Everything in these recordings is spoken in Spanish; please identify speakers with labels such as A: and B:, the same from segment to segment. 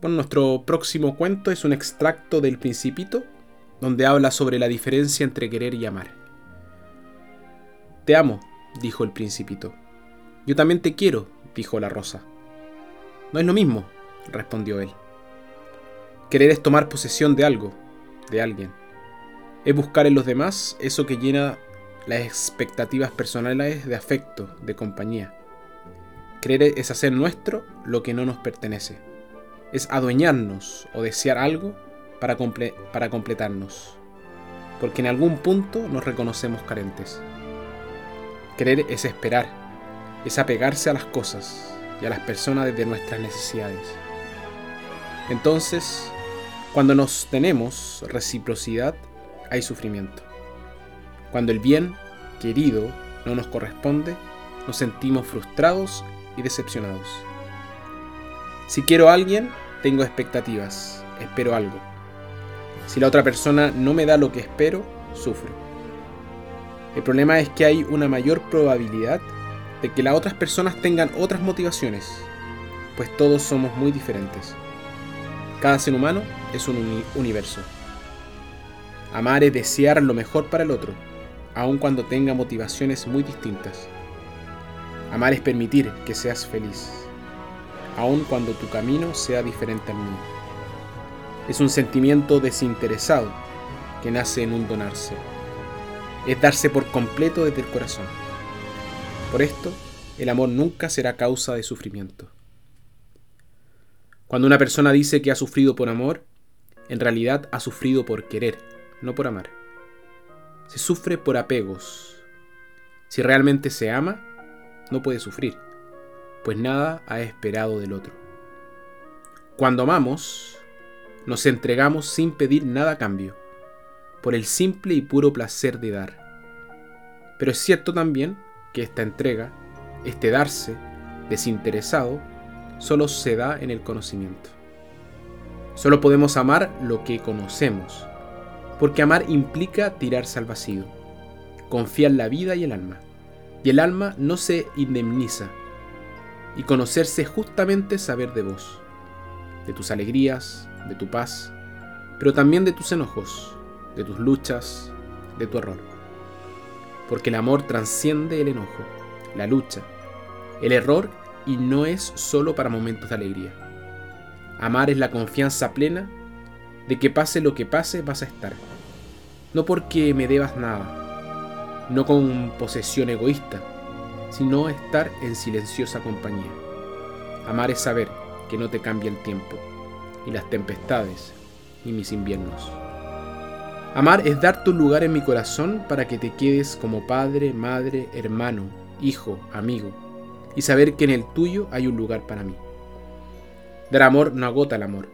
A: Bueno, nuestro próximo cuento es un extracto del Principito, donde habla sobre la diferencia entre querer y amar. Te amo, dijo el Principito. Yo también te quiero, dijo la rosa. No es lo mismo, respondió él. Querer es tomar posesión de algo, de alguien. Es buscar en los demás eso que llena las expectativas personales de afecto, de compañía. Querer es hacer nuestro lo que no nos pertenece es adueñarnos o desear algo para, para completarnos, porque en algún punto nos reconocemos carentes. Querer es esperar, es apegarse a las cosas y a las personas desde nuestras necesidades. Entonces, cuando nos tenemos reciprocidad, hay sufrimiento. Cuando el bien querido no nos corresponde, nos sentimos frustrados y decepcionados. Si quiero a alguien, tengo expectativas, espero algo. Si la otra persona no me da lo que espero, sufro. El problema es que hay una mayor probabilidad de que las otras personas tengan otras motivaciones, pues todos somos muy diferentes. Cada ser humano es un universo. Amar es desear lo mejor para el otro, aun cuando tenga motivaciones muy distintas. Amar es permitir que seas feliz aun cuando tu camino sea diferente al mío. Es un sentimiento desinteresado que nace en un donarse. Es darse por completo desde el corazón. Por esto, el amor nunca será causa de sufrimiento. Cuando una persona dice que ha sufrido por amor, en realidad ha sufrido por querer, no por amar. Se sufre por apegos. Si realmente se ama, no puede sufrir pues nada ha esperado del otro. Cuando amamos, nos entregamos sin pedir nada a cambio, por el simple y puro placer de dar. Pero es cierto también que esta entrega, este darse desinteresado, solo se da en el conocimiento. Solo podemos amar lo que conocemos, porque amar implica tirarse al vacío, confiar la vida y el alma, y el alma no se indemniza, y conocerse justamente saber de vos, de tus alegrías, de tu paz, pero también de tus enojos, de tus luchas, de tu error. Porque el amor transciende el enojo, la lucha, el error y no es solo para momentos de alegría. Amar es la confianza plena de que pase lo que pase vas a estar. No porque me debas nada, no con posesión egoísta, sino estar en silenciosa compañía. Amar es saber que no te cambia el tiempo, ni las tempestades, ni mis inviernos. Amar es dar tu lugar en mi corazón para que te quedes como padre, madre, hermano, hijo, amigo, y saber que en el tuyo hay un lugar para mí. Dar amor no agota el amor,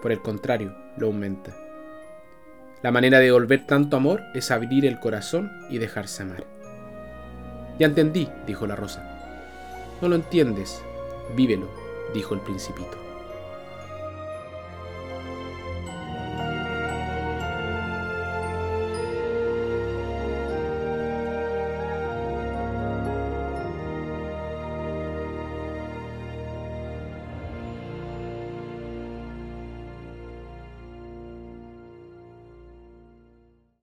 A: por el contrario, lo aumenta. La manera de devolver tanto amor es abrir el corazón y dejarse amar. Ya entendí, dijo la rosa. No lo entiendes, vívelo, dijo el principito.